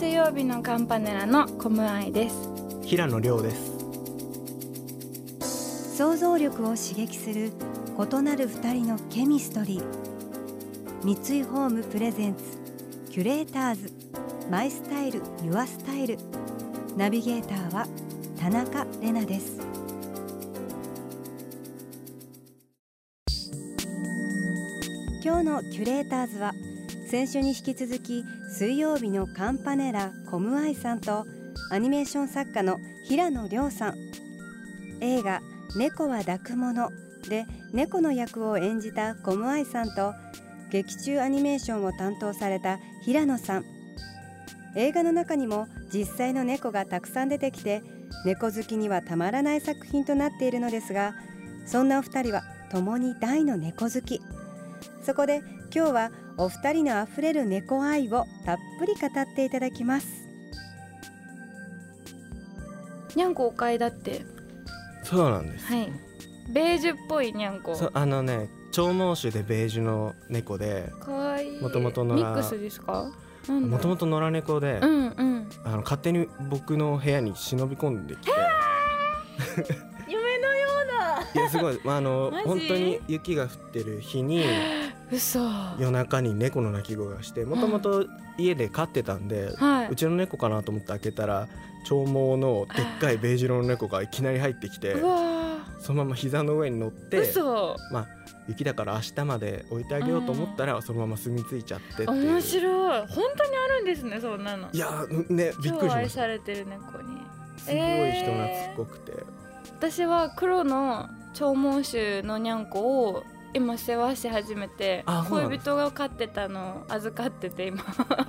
水曜日のカンパネラのコムアイです。平野亮です。想像力を刺激する異なる二人のケミストリー。三井ホームプレゼンツキュレーターズ。マイスタイルユアスタイル。ナビゲーターは田中れなです。今日のキュレーターズは先週に引き続き水曜日のカンパネラコムアイさんとアニメーション作家の平野亮さん。映画「猫は抱くもの」で猫の役を演じたコムアイさんと劇中アニメーションを担当された平野さん。映画の中にも実際の猫がたくさん出てきて猫好きにはたまらない作品となっているのですがそんなお二人は共に大の猫好き。そこで今日はお二人のあふれる猫愛をたっぷり語っていただきます。にゃんこお買いだって。そうなんです。はい。ベージュっぽいにゃんこそうあのね長毛種でベージュの猫でかわいい。元々のミックスですか？もともと野良猫で、うんうん。あの勝手に僕の部屋に忍び込んできて。夢のよういやすごい、まあ、あのマジ？本当に雪が降ってる日にな 嘘。夜中に猫の鳴き声がしてもともと家で飼ってたんで、はい。うちの猫かなと思って開けたら長毛のでっかいベージュの猫がいきなり入ってきてそのまま膝の上に乗っーて嘘。まあ雪だから明日まで置いてあげようと思ったらそのまま住み着いちゃってって面白い。本当にあるんですねそんなの。いやねびっくりしました。されてる猫に。すごい人懐っこくて、私は黒の長毛種のにゃんこを今世話し始めて恋人が飼ってたのを預かってて今。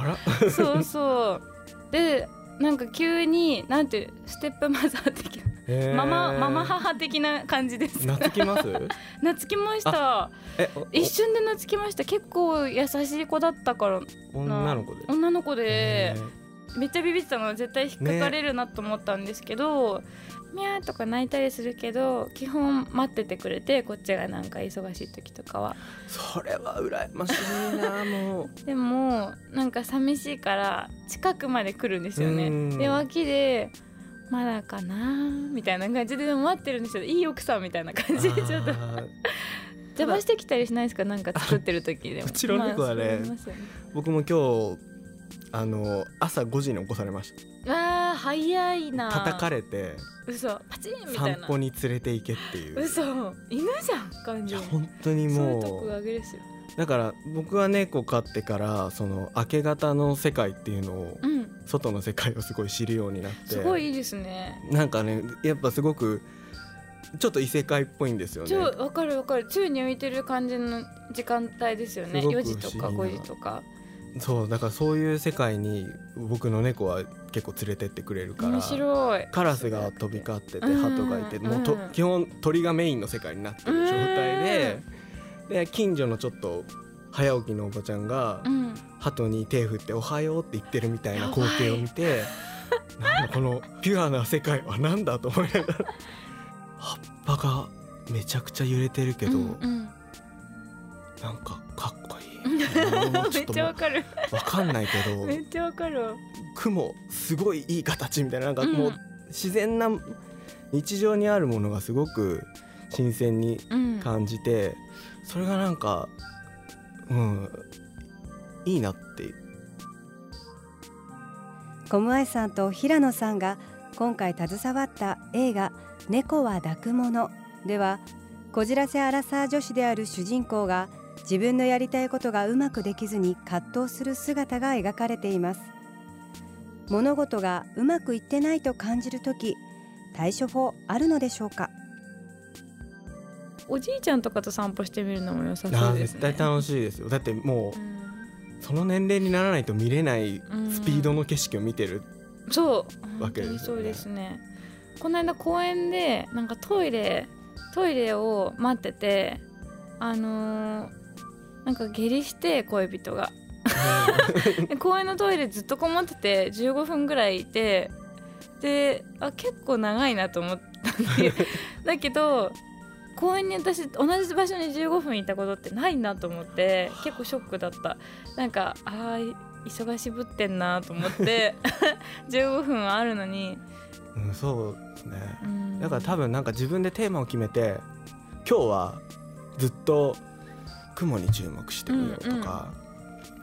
そうそう。でなんか急になんていうステップマザー的ママママ母的な感じです。懐きます？懐きました。一瞬で懐きました。結構優しい子だったからお女の子で？女の子で。へめっちゃビビってたの絶対引っかかれるなと思ったんですけど、ミャーとか泣いたりするけど基本待っててくれてこっちがなんか忙しい時とかは。ーそれは羨ましいな もう。でもなんか寂しいから近くまで来るんですよね。うん。で脇でまだかなみたいな感じで待ってるんですよ。いい奥さんみたいな感じでちょっと。邪魔してきたりしないですか？なんか作ってる時でも。うちの猫はね。まあね。僕も今日あの朝5時に起こされましあー早いな。た叩かれて嘘。パチンみたいな。散歩に連れて行けっていう。嘘。犬じゃん感じいや本当にそういうとこもうだから僕は猫飼ってからその明け方の世界っていうのをうん。外の世界をすごい知るようになって。すごいいいですね。なんかねやっぱすごくちょっと異世界っぽいんですよね。超わかるわかる。宙に浮いてる感じの時間帯ですよね。すごく4時とか不思議な5時とかそうだからそういう世界に僕の猫は結構連れてってくれるから面白い。カラスが飛び交っててうん。鳩がいてもうとうん基本鳥がメインの世界になってる状態でで近所のちょっと早起きのおばちゃんがうん。鳩に手振って「おはよう」って言ってるみたいな光景を見てなんだこのピュアな世界は何だと思いながら葉っぱがめちゃくちゃ揺れてるけど、うんうん。なんかかっこいいめっちゃわかる。うわかんないけどめっちゃわかるわ。雲すごいいい形みたいななんかうん。もう自然な日常にあるものがすごく新鮮にうん。感じてそれがなんかうんいいなって。コムアイさんと平野さんが今回携わった映画「猫は抱くもの」ではこじらせアラサー女子である主人公が自分のやりたいことがうまくできずに葛藤する姿が描かれています。物事がうまくいってないと感じるとき対処法あるのでしょうか？おじいちゃんとかと散歩してみるのも良さそうですね。絶対楽しいですよ。だってもうん。うその年齢にならないと見れないスピードの景色を見てるそうわけですよね。そうですね。この間公園でなんかトイレトイレを待っててあのーなんか下痢して恋人が。で 公園のトイレずっとこもってて15分ぐらいいてであ結構長いなと思ったん だけどだけど公園に私同じ場所に15分いたことってないなと思って結構ショックだった。なんかあー忙しぶってんなと思って 15分はあるのに、うん、そうですね。うん。だから多分なんか自分でテーマを決めて今日はずっと雲に注目してみようとか、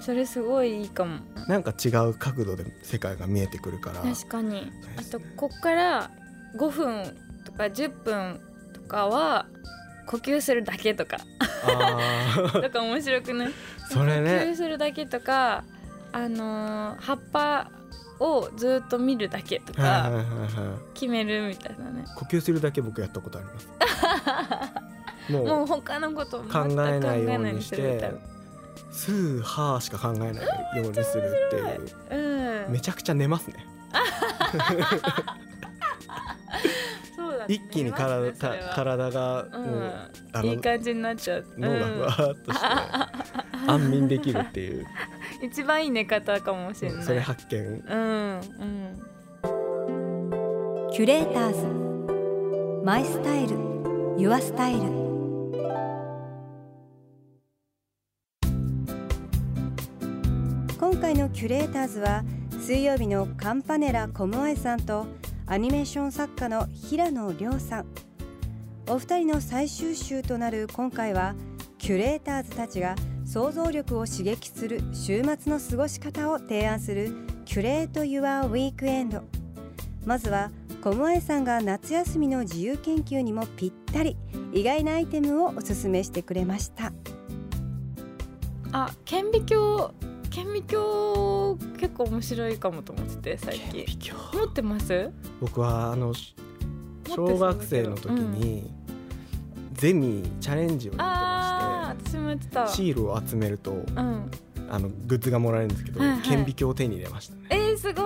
それすごいいいかも。なんか違う角度で世界が見えてくるから。確かに。あとこっから5分とか10分とかは呼吸するだけとか。とか面白くない？それね。呼吸するだけとかあのー葉っぱをずっと見るだけとか決めるみたいなね。呼吸するだけ僕やったことあります もうもう他のこと考考えないようにしてスーハーしか考えないようにするっていう。なうん。めちゃくちゃ寝ますね。一気に体,、体がうもう、あん、いいの感じになっちゃう。脳がふわーっとして、安眠できるっていう。う ん一番いい寝方かもしれない。それ発見。うん。うん。キュレーターズ。マイスタイル。ユアスタイル今回のキュレーターズは水曜日のカンパネラコムアイさんとアニメーション作家の平野亮さん。お二人の最終週となる今回はキュレーターズたちが想像力を刺激する週末の過ごし方を提案する Curate Your Weekend。まずはコムアイさんが夏休みの自由研究にもぴったり意外なアイテムをおすすめしてくれました。あ顕微鏡顕微鏡結構面白いかもと思ってて最近。顕微鏡持ってます？僕はあの小学生の時に、ゼミチャレンジをやあってまー私もやってた。してシールを集めるとうん。あのグッズがもらえるんですけど、はいはい。顕微鏡を手に入れましたね。えー、すご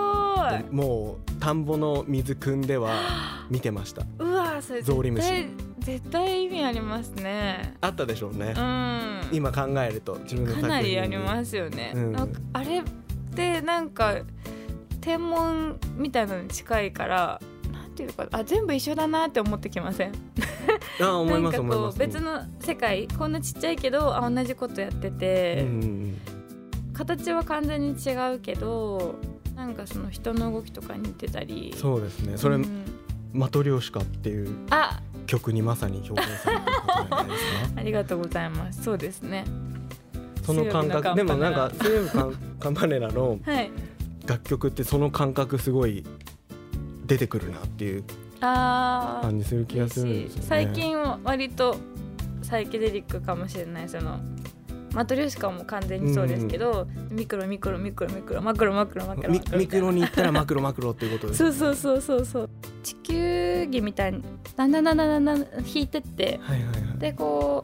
でもう田んぼの水汲んでは見てました。いうわそれゾウリムシ絶対意味ありますね。あったでしょうね。う、ん。今考えると自分のかなりありすますよね、うん。なんかあれってなんか天文みたいなのに近いからなんていうかあ全部一緒だなって思ってきません？あ思います思います。別の世界こんなちっちゃいけどあ同じことやってて、うんうん形は完全に違うけどなんかその人の動きとか似てたり。うんそうですね。それ、うん。マトリョーシカっていう。あ曲にまさに表現されてることじゃないですか？ありがとうございます。そうですね。その感覚でもなんか水水曜日カンカンパネラの はい。楽曲ってその感覚すごい出てくるなっていう感じする気がするんですよね。最近は割とサイケデリックかもしれない。そのマトリョーシカも完全にそうですけど、ミクロミクロミクロミクロマクロマクロマクロミマクロ。ミクロに行ったらマクロマクロっていうことです そうそうそうそうそう地球儀みたいにだんだんだんだんだんだん引いてってはいはいはい。でこ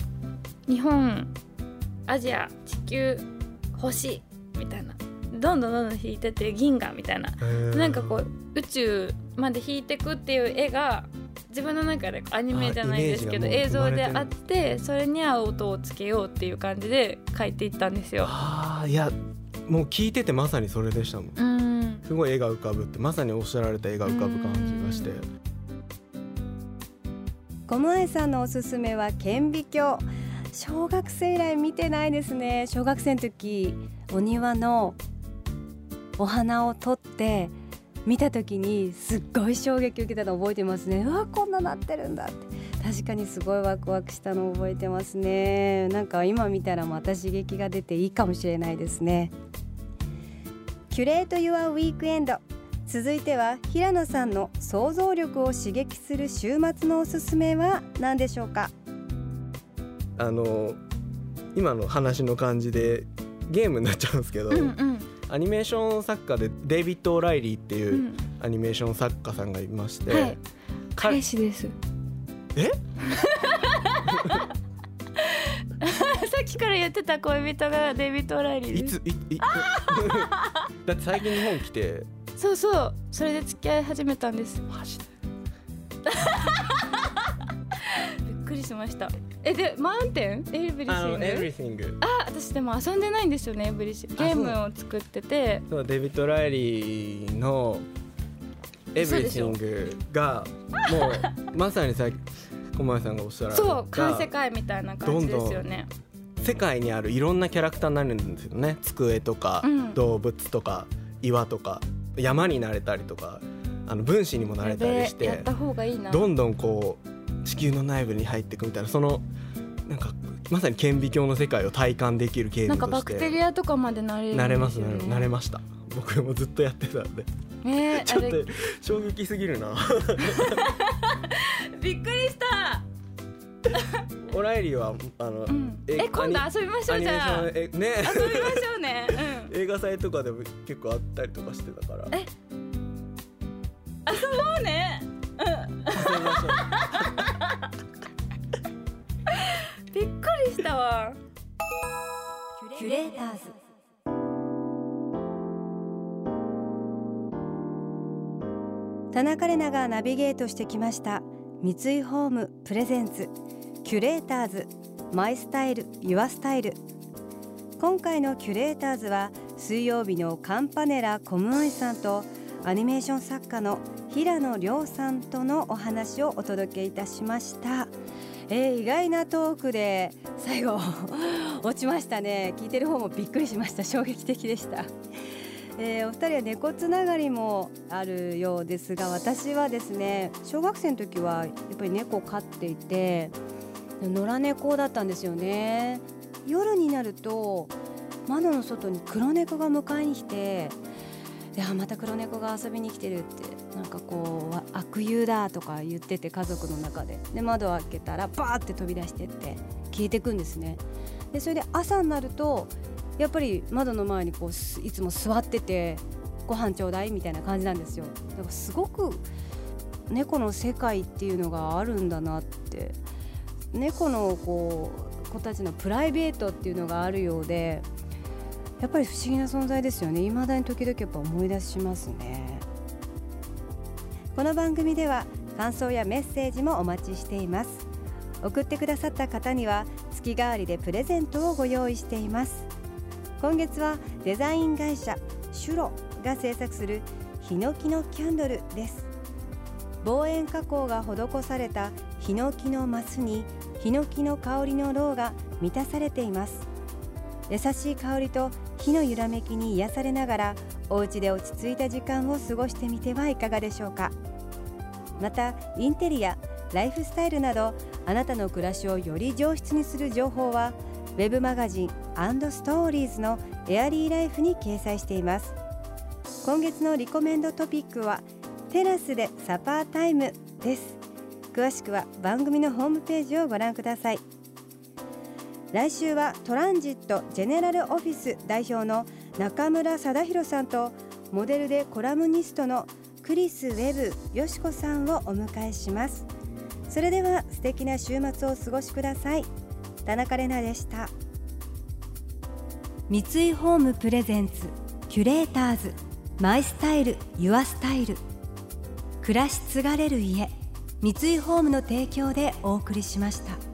う日本アジア地球星みたいな。どんどんどんどん引いてって銀河みたいな。なんかこう宇宙まで引いてくっていう絵が自分の中でアニメじゃないですけど映像であってそれに合う音をつけようっていう感じで書いていったんですよ。ああいやもう聞いててまさにそれでしたもん。うんすごい絵が浮かぶってまさにおっしゃられた絵が浮かぶ感じがして。コムアイさんのおすすめは顕微鏡。小学生以来見てないですね。小学生の時お庭のお花を取って見た時にすっごい衝撃を受けたの覚えてますね。うわこんななってるんだって。確かにすごいワクワクしたのを覚えてますね。なんか今見たらまた刺激が出ていいかもしれないですね。キュレート・ユア・ウィークエンド。続いては平野さんの想像力を刺激する週末のおすすめは何でしょうか？あの今の話の感じでゲームになっちゃうんですけど、うんうん。アニメーション作家でデイビッド・オライリーっていううん。アニメーション作家さんがいまして、はい。彼彼氏です。え？さっきから言ってた恋人がデイビッド・オライリーです。いついい だって最近日本来て。そうそうそれで付き合い始めたんです。マジで？びっくりしました。えでマウンテン？ Everything？あの Everything。あ私でも遊んでないんですよね Everything。ゲームを作ってて。そうデビッド・オライリーの Everything がもうまさにさ小前さんがおっしゃられた。そう環世界みたいな感じですよね世界にあるいろんなキャラクターになるんですよね。机とか、うん。動物とか岩とか山になれたりとかあの分子にもなれたりしてどんどんこう地球の内部に入っていくみたいなそのなんかまさに顕微鏡の世界を体感できるゲーなんムとしてかバクテリアとかまでなれね、なれますなれました。僕もずっとやってたんで。えー、ちょっと衝撃すぎるな。びっくりした、オライリーはあの、うん、ええ今度遊びましょうじゃあ。えね。遊びましょうね。うん。映画祭とかでも結構あったりとかしてたから。え。そうね。遊びましょう びっくりしたわ。キュレーターズ。田中玲奈がナビゲートしてきました。三井ホームプレゼンツキュレーターズマイスタイルユアスタイル。今回のキュレーターズは水曜日のカンパネラコムアイさんとアニメーション作家の平野亮さんとのお話をお届けいたしました、えー意外なトークで最後 落ちましたね。聞いてる方もびっくりしました。衝撃的でした、えーお二人は猫つながりもあるようですが私はですね小学生の時はやっぱり猫飼っていて野良猫だったんですよね。夜になると窓の外に黒猫が迎えに来てであまた黒猫が遊びに来てるってなんかこう悪友だとか言ってて家族の中で。で窓を開けたらバーって飛び出してって消えてくんですね。でそれで朝になるとやっぱり窓の前にこういつも座っててご飯ちょうだいみたいな感じなんですよ。だからすごく猫の世界っていうのがあるんだなって猫のこう子たちのプライベートっていうのがあるようでやっぱり不思議な存在ですよね。未だに時々やっぱ思い出しますね。この番組では感想やメッセージもお待ちしています。送ってくださった方には月替わりでプレゼントをご用意しています。今月はデザイン会社シュロが制作するヒノキのキャンドルです。防煙加工が施されたヒノキのマスにヒノキの香りのろうが満たされています。優しい香りと火の揺らめきに癒されながらお家で落ち着いた時間を過ごしてみてはいかがでしょうか。またインテリアライフスタイルなどあなたの暮らしをより上質にする情報はウェブマガジンストーリーズのエアリーライフに掲載しています。今月のリコメンドトピックはテラスでサパータイムです。詳しくは番組のホームページをご覧ください。来週はトランジットジェネラルオフィス代表の中村貞弘さんとモデルでコラムニストのクリス・ウェブよしこさんをお迎えします。それでは素敵な週末をお過ごしください。田中れなでした。三井ホームプレゼンツキュレーターズマイスタイルユアスタイル。暮らし継がれる家。三井ホームの提供でお送りしました。